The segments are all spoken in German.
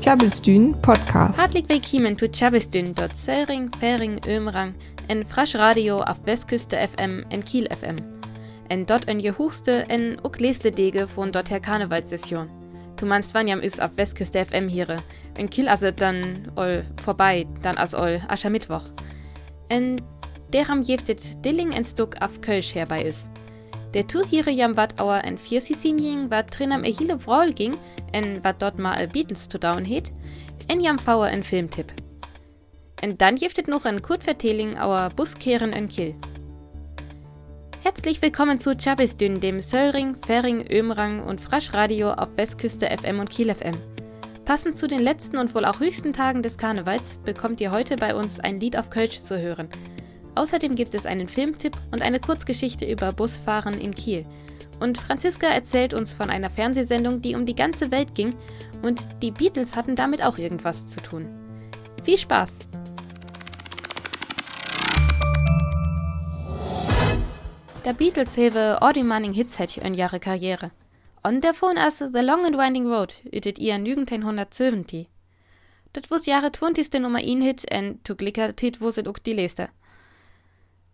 Tjabelstyn Podcast. Hartelijk willkommen zu Tjabelstyn dort Söring, Färing, Ömrang, en Frasch Radio auf Westküste FM en Kiel FM. En dort en je hoogste en ook leesle dege von dort her Karnevalssession. Du meinst wann jam is auf Westküste FM hier. In Kiel as dann all vorbei, dann as all Aschermittwoch. En deram jeftet Dilling en Stuck auf Kölsch herbei is. Der Tour hier jam wat auer en vier Sisinjing wat drin am ehile Vrol ging, en wat dort mal a Beatles to down het, en jam fauer en Filmtipp. En dann jeftet noch en Kurtverteling auer Buskehren en Kiel. Herzlich willkommen zu Chabisdün, dem Söllring, Färing, Ömrang und Fraschradio auf Westküste FM und Kiel FM. Passend zu den letzten und wohl auch höchsten Tagen des Karnevals bekommt ihr heute bei uns ein Lied auf Kölsch zu hören. Außerdem gibt es einen Filmtipp und eine Kurzgeschichte über Busfahren in Kiel. Und Franziska erzählt uns von einer Fernsehsendung, die um die ganze Welt ging und die Beatles hatten damit auch irgendwas zu tun. Viel Spaß! Der Beatles have ordinary hits het in ihre Karriere. Und davon as The Long and Winding Road ütet ihr 1970. Dat wus Jahre 20. Nummer 1 Hit en to glicker tit wuset ook die leste.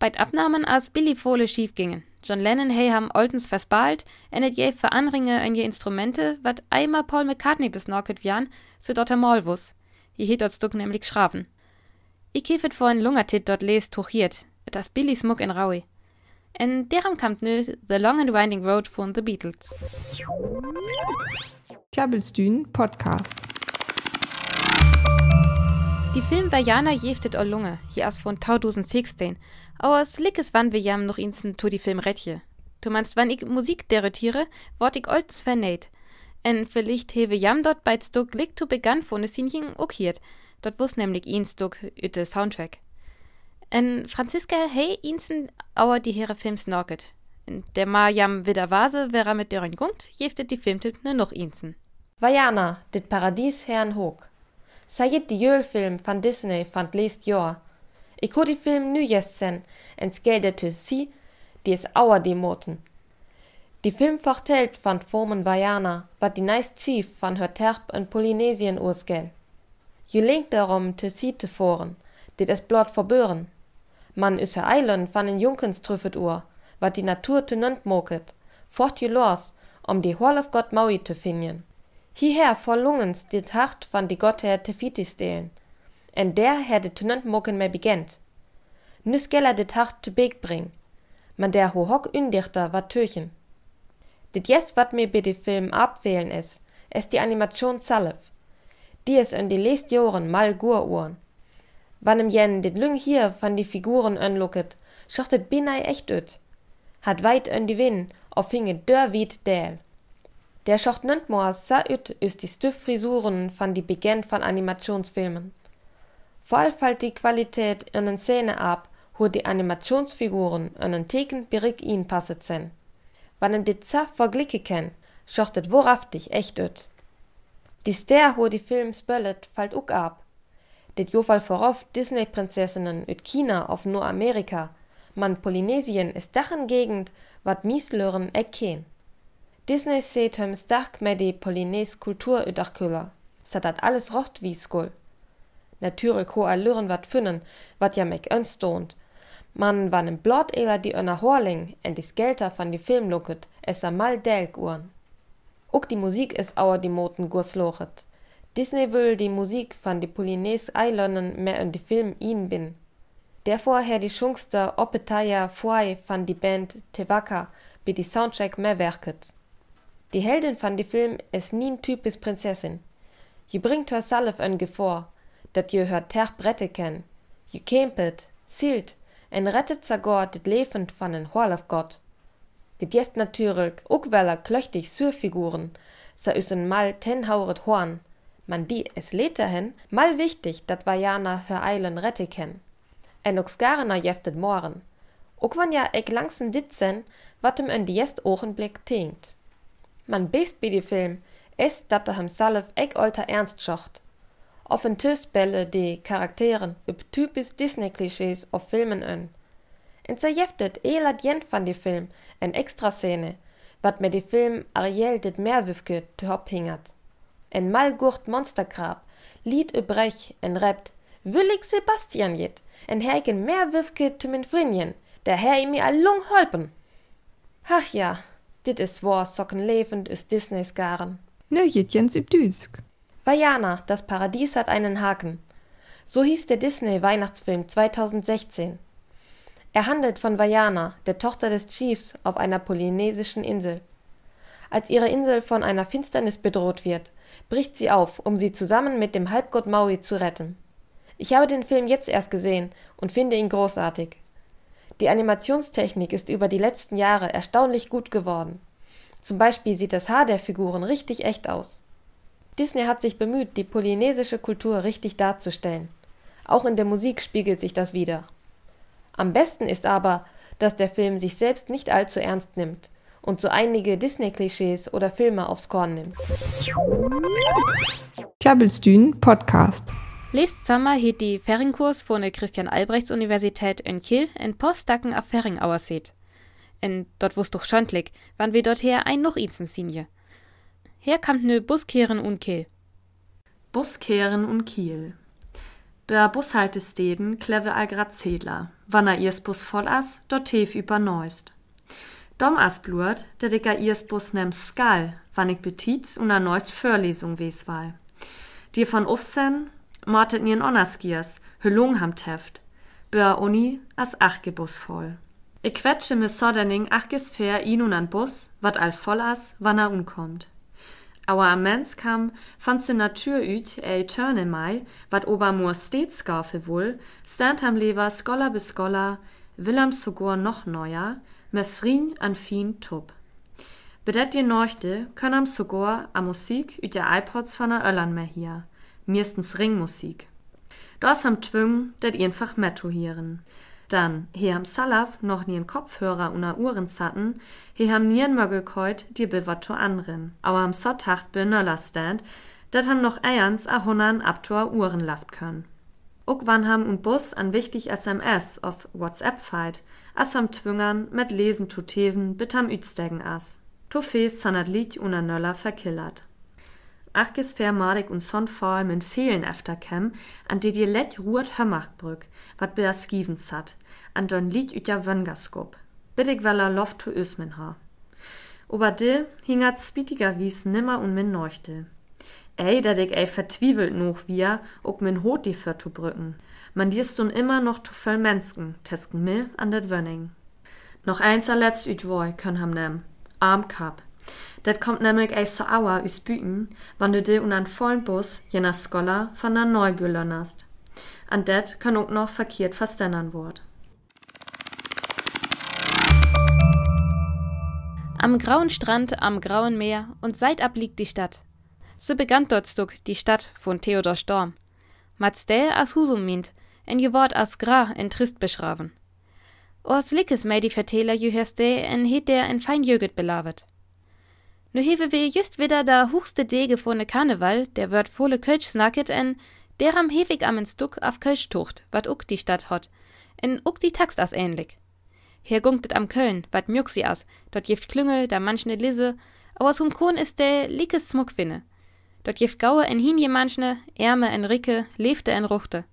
Bei Abnahmen as Billy schief gingen. John Lennon hey ham oltens versbalt, en et je veranringe en je Instrumente, wat einmal Paul McCartney bis norket wian, so dort er mal wus. Je het dort stuck nämlich schrafen. Ich hefet vor en Lungertit dort lest hochiert, das Billy Smuck en Raui. En deram kamt nu The Long and Winding Road von The Beatles. Tjabelstyn Podcast. Die Film Vajana jeftet o Lunge, hier as von 2016. Aber slickes wann wir jam noch insen to die Film retje. Du meinst, wann ich Musik deretiere, wort ich olds vernäht. En vielleicht hewe jam dort bei Stuck lick to begann von es hinchen okiert. Dort wus nämlich ihn Stuck üte Soundtrack. En Franziska hey insen auer die here Films norket. Der ma jam wieder Vase, wer mit deren gungt, jeftet die Filmtipp ne noch insen. Vajana, dit Paradies herrn hoog. Sayid die Jölfilm van Disney fand leest Jor. Ho die Film nu jest sen, en skelde tu si, die is auer die Moten. Die Film vertelt van Formen Vajana, wat die neist Chief van her Terp in Polynesien ursgel. Je lenkt darum tu si te voren, dit es blot verbeuren. Man is her Eilen van en Junkens trüffet ur, wat die Natur te nönt moket, fort je los, om die Hall of God Maui te finden. Hierher vor Lungens dit hart van die Gotther Tefiti stelen, en der her de tunnant moken me begent. Nu skella dit hart te beek bring, man der ho hock undichter wat töchen. Dit jest wat mir bei de Film abwählen is, es die Animation zalef. Die is in die leest Joren mal gur uhren. Wann im jen dit Lüng hier van die Figuren önlucket, schochtet binai echt öt. Hat weit ön die Win, auf hinge dörr wied däl. Der schocht nöntmoa sa üt ist die Stüff-Frisuren van die Beginn von Animationsfilmen. Allem fällt die Qualität in den Szene ab, wo die Animationsfiguren in den Theken berig ihn passet sen. Wann im dit za verglicke ken, schochtet wohrhaftig echt üt. Die Ster, wo die Film spöllet, fällt uck ab. Dit jofall vorauf Disney-Prinzessinnen üt China auf nur Amerika, man Polynesien ist dachen Gegend, wat Mieslören eck ken. Disney seet hem stark med die Polynes Kultur udachkuller, så dat alles rocht wie skul. Natürlich ho luren wat funnen, wat ja mek önstont. Man wann em blot eler die önner Horling en die Skelter van die Film lucket, es mal delk uhren. Ook die Musik is auer die Moten gurs lochet. Disney will die Musik van die Polynes Eilonnen mehr in die Film ihn bin. Dervor her die Schungster Opetaya Fuai van die Band Tevaka, bi die Soundtrack mehr werket. Die Heldin van die Film is nien typisch Prinzessin. Je bringt her salf en Gefor, dat je her terp rette ken. Je kempet, zielt en rettet sogar dit levend van en Horlofgott. Dit jeft natuurlijk ook wel er klöchtig Surfiguren, sa is een mal tenhauret Horn, man die es leter hen, mal wichtig, dat Vajana her Eilen rette ken. En ook skarener jeftet moren. Ook wann ja ek langsen dit sen, wat hem en die jest ogenblik tinkt. Man best bei die Film is dat er hemself eg alter ernst schocht. Offen tösbälle die Charakteren üb typisch Disney-Klischees auf Filmen ön. En zerjeftet elat jent van die Film en extra Szene, wat mir die Film Ariel dit Meerwüfke te hingert. en malgurt Monstergrab, Lied übrech en rappt, Willig Sebastian jet, en hergen mehr Wifke zu min Frinjen, der Herr i mir allung holpen. Ach ja, dit is war socken lebend is Disneys garen. Nö, Jens Düsk. Vajana, das Paradies hat einen Haken. So hieß der Disney-Weihnachtsfilm 2016. Er handelt von Vajana, der Tochter des Chiefs auf einer polynesischen Insel. Als ihre Insel von einer Finsternis bedroht wird, bricht sie auf, um sie zusammen mit dem Halbgott Maui zu retten. Ich habe den Film jetzt erst gesehen und finde ihn großartig. Die Animationstechnik ist über die letzten Jahre erstaunlich gut geworden. Zum Beispiel sieht das Haar der Figuren richtig echt aus. Disney hat sich bemüht, die polynesische Kultur richtig darzustellen. Auch in der Musik spiegelt sich das wieder. Am besten ist aber, dass der Film sich selbst nicht allzu ernst nimmt und so einige Disney-Klischees oder Filme aufs Korn nimmt. Klabbelstühn Podcast. Lest Sommer hielt die Ferringkurs von der Christian Albrechts Universität in Kiel in Postdacken auf Ferring auerseht. En dort wusst doch schondlig, wann wir dort her ein noch izen sinje. Her kam nö Buskehren und Kiel. Buskehren und Kiel. Bör Bushaltesteden kleve all grad Zedler. Wann er ihrs Bus voll as, dort tef über neust. Dom as blurt, der dicker ihrs Bus nem Skal, wann ich betit und a neust Förlesung weswal. Dir von Ufsen, mortet nien Onnerskiers, Hüllung ham teft. Bör Uni as Achgebus voll. Ich quetsche mit Soderning achges fair ihn und an Bus, wat all voll as, wann er unkommt. Am Mens kam, fand se Natur üt, ey törne mei, wat obermur stets gaufe wohl, stand ham lever Scholar bis Scholar, Willem sogar noch neuer, me frien an fin tub. Bedet dir norchte, können am sogar a Musik üt der iPods von a Öllern mehr hier, meistens Ringmusik. Das ham twüng, dat einfach metto hieren. Dann, he ham Salaf noch nien Kopfhörer una Uhren zatten, he ham nien Mögelkeut die bewat to anderen. Aber am Sottacht be Nöller stand, dat ham noch eierns a hunnern ab to Uhren laft können. Ook wann ham und Bus an wichtig SMS auf WhatsApp feit, as ham Twüngern mit Lesen to teven bit ham ütstegen as. To fees sanat Lied una Nöller verkillert. Madig und son fall min Fehlen efter kem, an de dir let ruht Hömmachbrück, wat bea Skivens hat, an don Lied üt Wöngerskop. Bittig weller loft to ösmen ha. Ober de hingert spitiger wies nimmer und min neuchte. Ey, dat ich ey vertwiebelt noch wir, ob min hot die für to brücken. Man dirst nun immer noch to voll Mensken, tesken mir an det Wönning. Noch eins letzt üt woi, könn ham nem. Armkap. Dat kommt nämlich eis so auer üs Büten, wann du de un an vollen Bus jener Scholar von der Neubühl lönnerst. An det kann auch noch verkehrt verständern wort. Am grauen Strand, am grauen Meer und seitab liegt die Stadt. So begann dort Stuck die Stadt von Theodor Storm. Mats der as Husum mint, en je Wort as gra en trist beschraven. Ors lickes mei die Vertäler juhers de en het der en fein jöget belabert. Nu hewe wir just wieder da hochste Dege von ne Karneval, der wird volle Kölsch snacket en der am hewig am Stuck auf Kölsch tucht, wat uck die Stadt hot, en uck die Taxt as ähnlich. Hier gunktet am Köln, wat mjuxi as, dort jift Klüngel, da manchne Lisse, aber hum Kohn ist der lickes Smuckfinne. Dort jift Gaue en hinje manchne, Ärme en Ricke, lebte en Ruchte.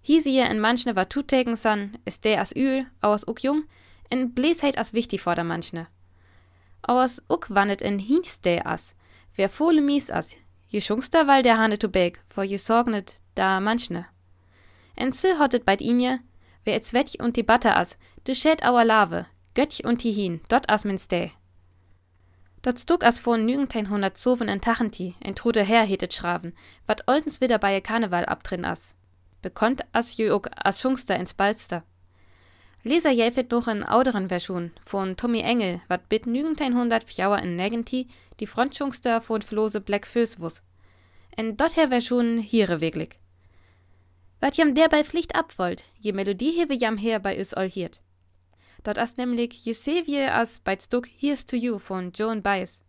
Hiesie en manchne wat tutegen san, ist der as Ühl, aus uck jung, en Bläsheit as wichtig vor der manchne. Aus uck wannet en hinste as, wer fohle mies as, je schungster weil der Hane to beg, vor je sorgnet da manchne. En sö hottet beit inje, wer et Wettch und die Batter as, de schät auer Lave, Göttch und die hin, dort as min stä. Dort stuck as von nügentein hundert Zoven en Tachenti, en trude her hetet schraven, wat oldens wieder bei Karneval abtrin as. Bekonnt as jö uck as schungster ins Balster. Leser jäfet noch en auderen Version von Tommy Engel, wat bit nügentein hundert Fjauer in Negenti, die Frontschungster von Flose Black Föswus. En dother Version hiere wirklich. Wat jam derbei Pflicht abwollt, je Melodie hewe jam her bei us all hiert. Dort as nämlich Jesevie as bei Stuck Here's to You von Joan Baez.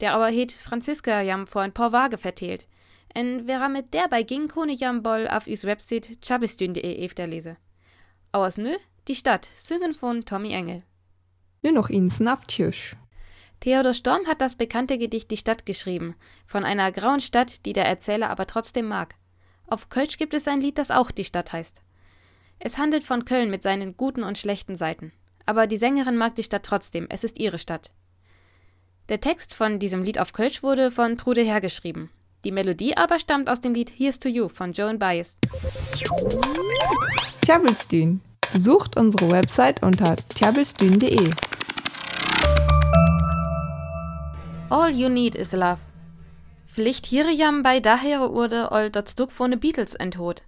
Der aber het Franziska jam vor ein paar Waage verteilt. En wer mit derbei ging, kone jam boll auf us Website chabistün.de efter lese. Aus nö, die Stadt, singen von Tommy Engel. Nur noch Insen auf Tschüss. Theodor Storm hat das bekannte Gedicht Die Stadt geschrieben, von einer grauen Stadt, die der Erzähler aber trotzdem mag. Auf Kölsch gibt es ein Lied, das auch Die Stadt heißt. Es handelt von Köln mit seinen guten und schlechten Seiten. Aber die Sängerin mag die Stadt trotzdem, es ist ihre Stadt. Der Text von diesem Lied auf Kölsch wurde von Trude hergeschrieben. Die Melodie aber stammt aus dem Lied Here's to You von Joan Baez. Tjabelstün. Besucht unsere Website unter tjabelstün.de. All You Need Is Love. Vielleicht hier jam bei daher urde all dat Stück von den Beatles enthot.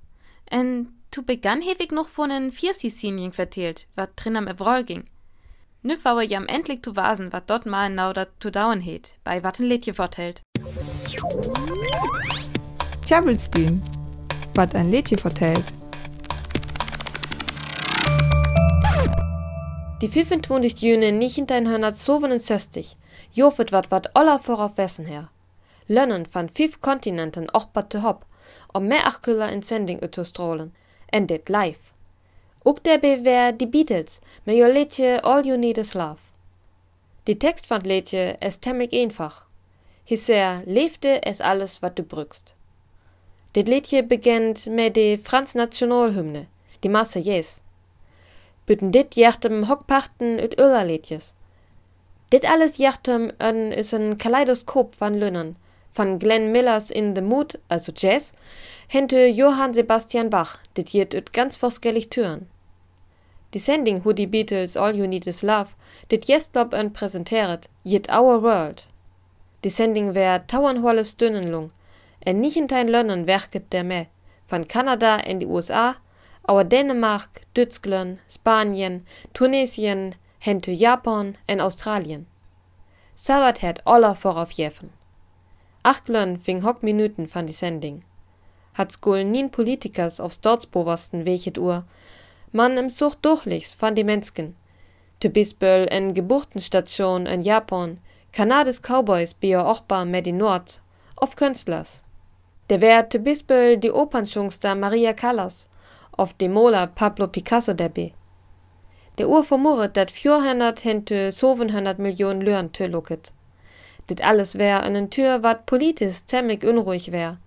En tu begann hewig noch von en Viersi-Sinien vertelt, wat drin am Evrol ging. Nu war jam endlich zu wasen, wat dort mal nau dat zu dauern het, bei wat ein Liedje vertellt. Tjabelstün. Was ein Liedje vertellt. Die 25 Juni 1967 jofet wat wat aller vorauf wessen her. Lönnen van fünf Kontinenten och bat te hop, om mehr achküller in Sending utostrollen, en dit live. Ook daarbij wär die Beatles, met jo liedje All You Need Is Love. Die Text van het liedje is temmig einfach. Hisser leefde es alles wat du brückst. Dit liedje begint met de Frans Nationalhymne, die Marseillaise. Bütten dit jachtem Hockpachten ut Öllerliedjes. Dit alles jachtem en is een Kaleidoskop van Lünnen, van Glenn Millers In the Mood, also Jazz, hente Johann Sebastian Bach, dit jiet ut ganz forskellig Türen. Die Sending hu die Beatles All You Need Is Love, dit jestlob en präsentiert, jiet Our World. Die Sending wär tauernholles Dünnenlung, en nichtentein Lönnen werket der me, van Kanada in die USA, auer Dänemark, Dützglen, Spanien, Tunesien, hente Japan en Australien. Sabat het aller vorauf jeffen. Achtlön fing hock Minuten van die Sending. Hat skol nien Politikers aufs Dortsboversten wechet Uhr, man im Sucht durchlichs van die Mensken. Te Bisböll en Geburtenstation in Japan, Kanades Cowboys bio ochbar med i Nord, auf Künstlers. Der wär te Bisböll die Opernschungster Maria Callas, auf dem Mola Pablo Picasso derbe. Der Uhr vermurret dat 400 hente 700 Millionen Löhren töloket. Dit alles wär einen Tür wat politisch zemmig unruhig wär.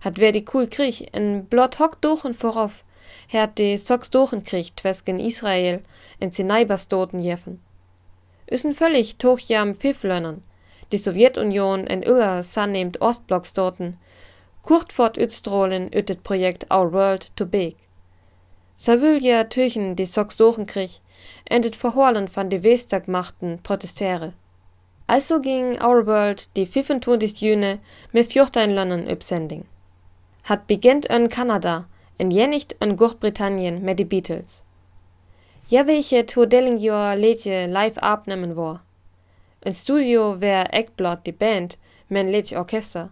Hat wär die cool Krieg en blot hock dochen vorauf, hat de Sox dochen Krieg twesken Israel en Sinaibastoten jeffen. Üssen völlig toch jam Pfifflönnern, die Sowjetunion en Öller sannehmt Ostblockstoten, kurtfort ütstrolen ütet Projekt Our World to Big. Savulja Türchen die Sox dochenkrieg, endet verhorlen van de Westagmachten protestere. Also ging Our World die 25 Juni mit 14 Ländern upsending. Hat beginnt in Kanada, en jenicht in Großbritannien mit die Beatles. Ja welche to Dellinger Liedje live abnehmen war. In Studio wär Eckblot die Band, men Liedje Orchester.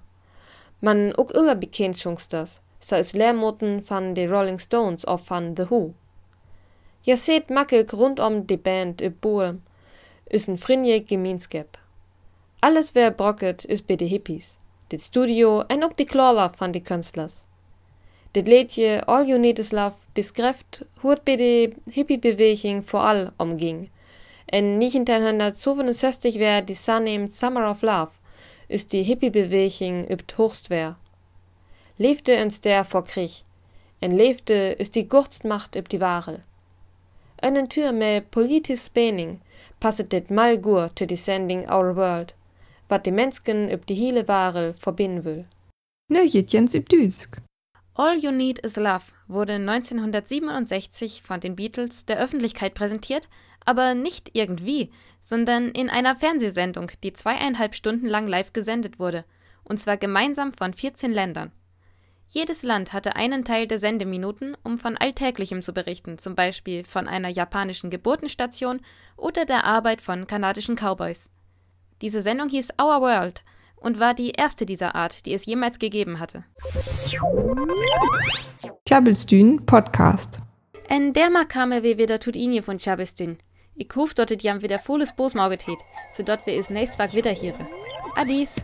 Man ook immer bekennt schungsters, so is Lehrmoten van de Rolling Stones of van The Who. Ja seht makkelijk rundom die Band üb Boel, is een frinje gemeenskap. Alles wär brocket is bei de Hippies, dit Studio en ook die Klorler van die Künstlers. Dit Liedje All You Need Is Love beschrijft hoe het bij de hippiebeweging vooral omging. En 1967 wär die Sunnamed Summer of Love, is die hippiebeweging übt hoogst Leefde ens der vor Krieg, en leefde is die Gurstmacht üb die Ware. Einen Tür me politisch Spanning passet dit mal gur to die sending Our World, wat die Mensken üb die hele Ware verbinden will. Nöjetjens Ibdüsk. All You Need Is Love wurde 1967 von den Beatles der Öffentlichkeit präsentiert, aber nicht irgendwie, sondern in einer Fernsehsendung, die zweieinhalb Stunden lang live gesendet wurde, und zwar gemeinsam von 14 Ländern. Jedes Land hatte einen Teil der Sendeminuten, um von Alltäglichem zu berichten, zum Beispiel von einer japanischen Geburtenstation oder der Arbeit von kanadischen Cowboys. Diese Sendung hieß Our World und war die erste dieser Art, die es jemals gegeben hatte. Tjabelstün Podcast. En derma kame wir wieder tut inje von Chabestün. Ich hoff dort jam wieder volles Bosmaugetet, so dort wir is nächst wag wieder hier. Adis.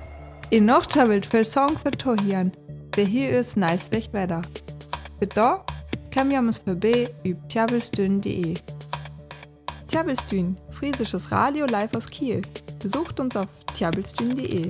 In noch tjabelt für Song für Tohian. Wer hier ist, nice weg weiter. Für da kann wir uns vorbei über tjabelstün.de. Tjabelstün, friesisches Radio live aus Kiel. Besucht uns auf tjabelstream.de.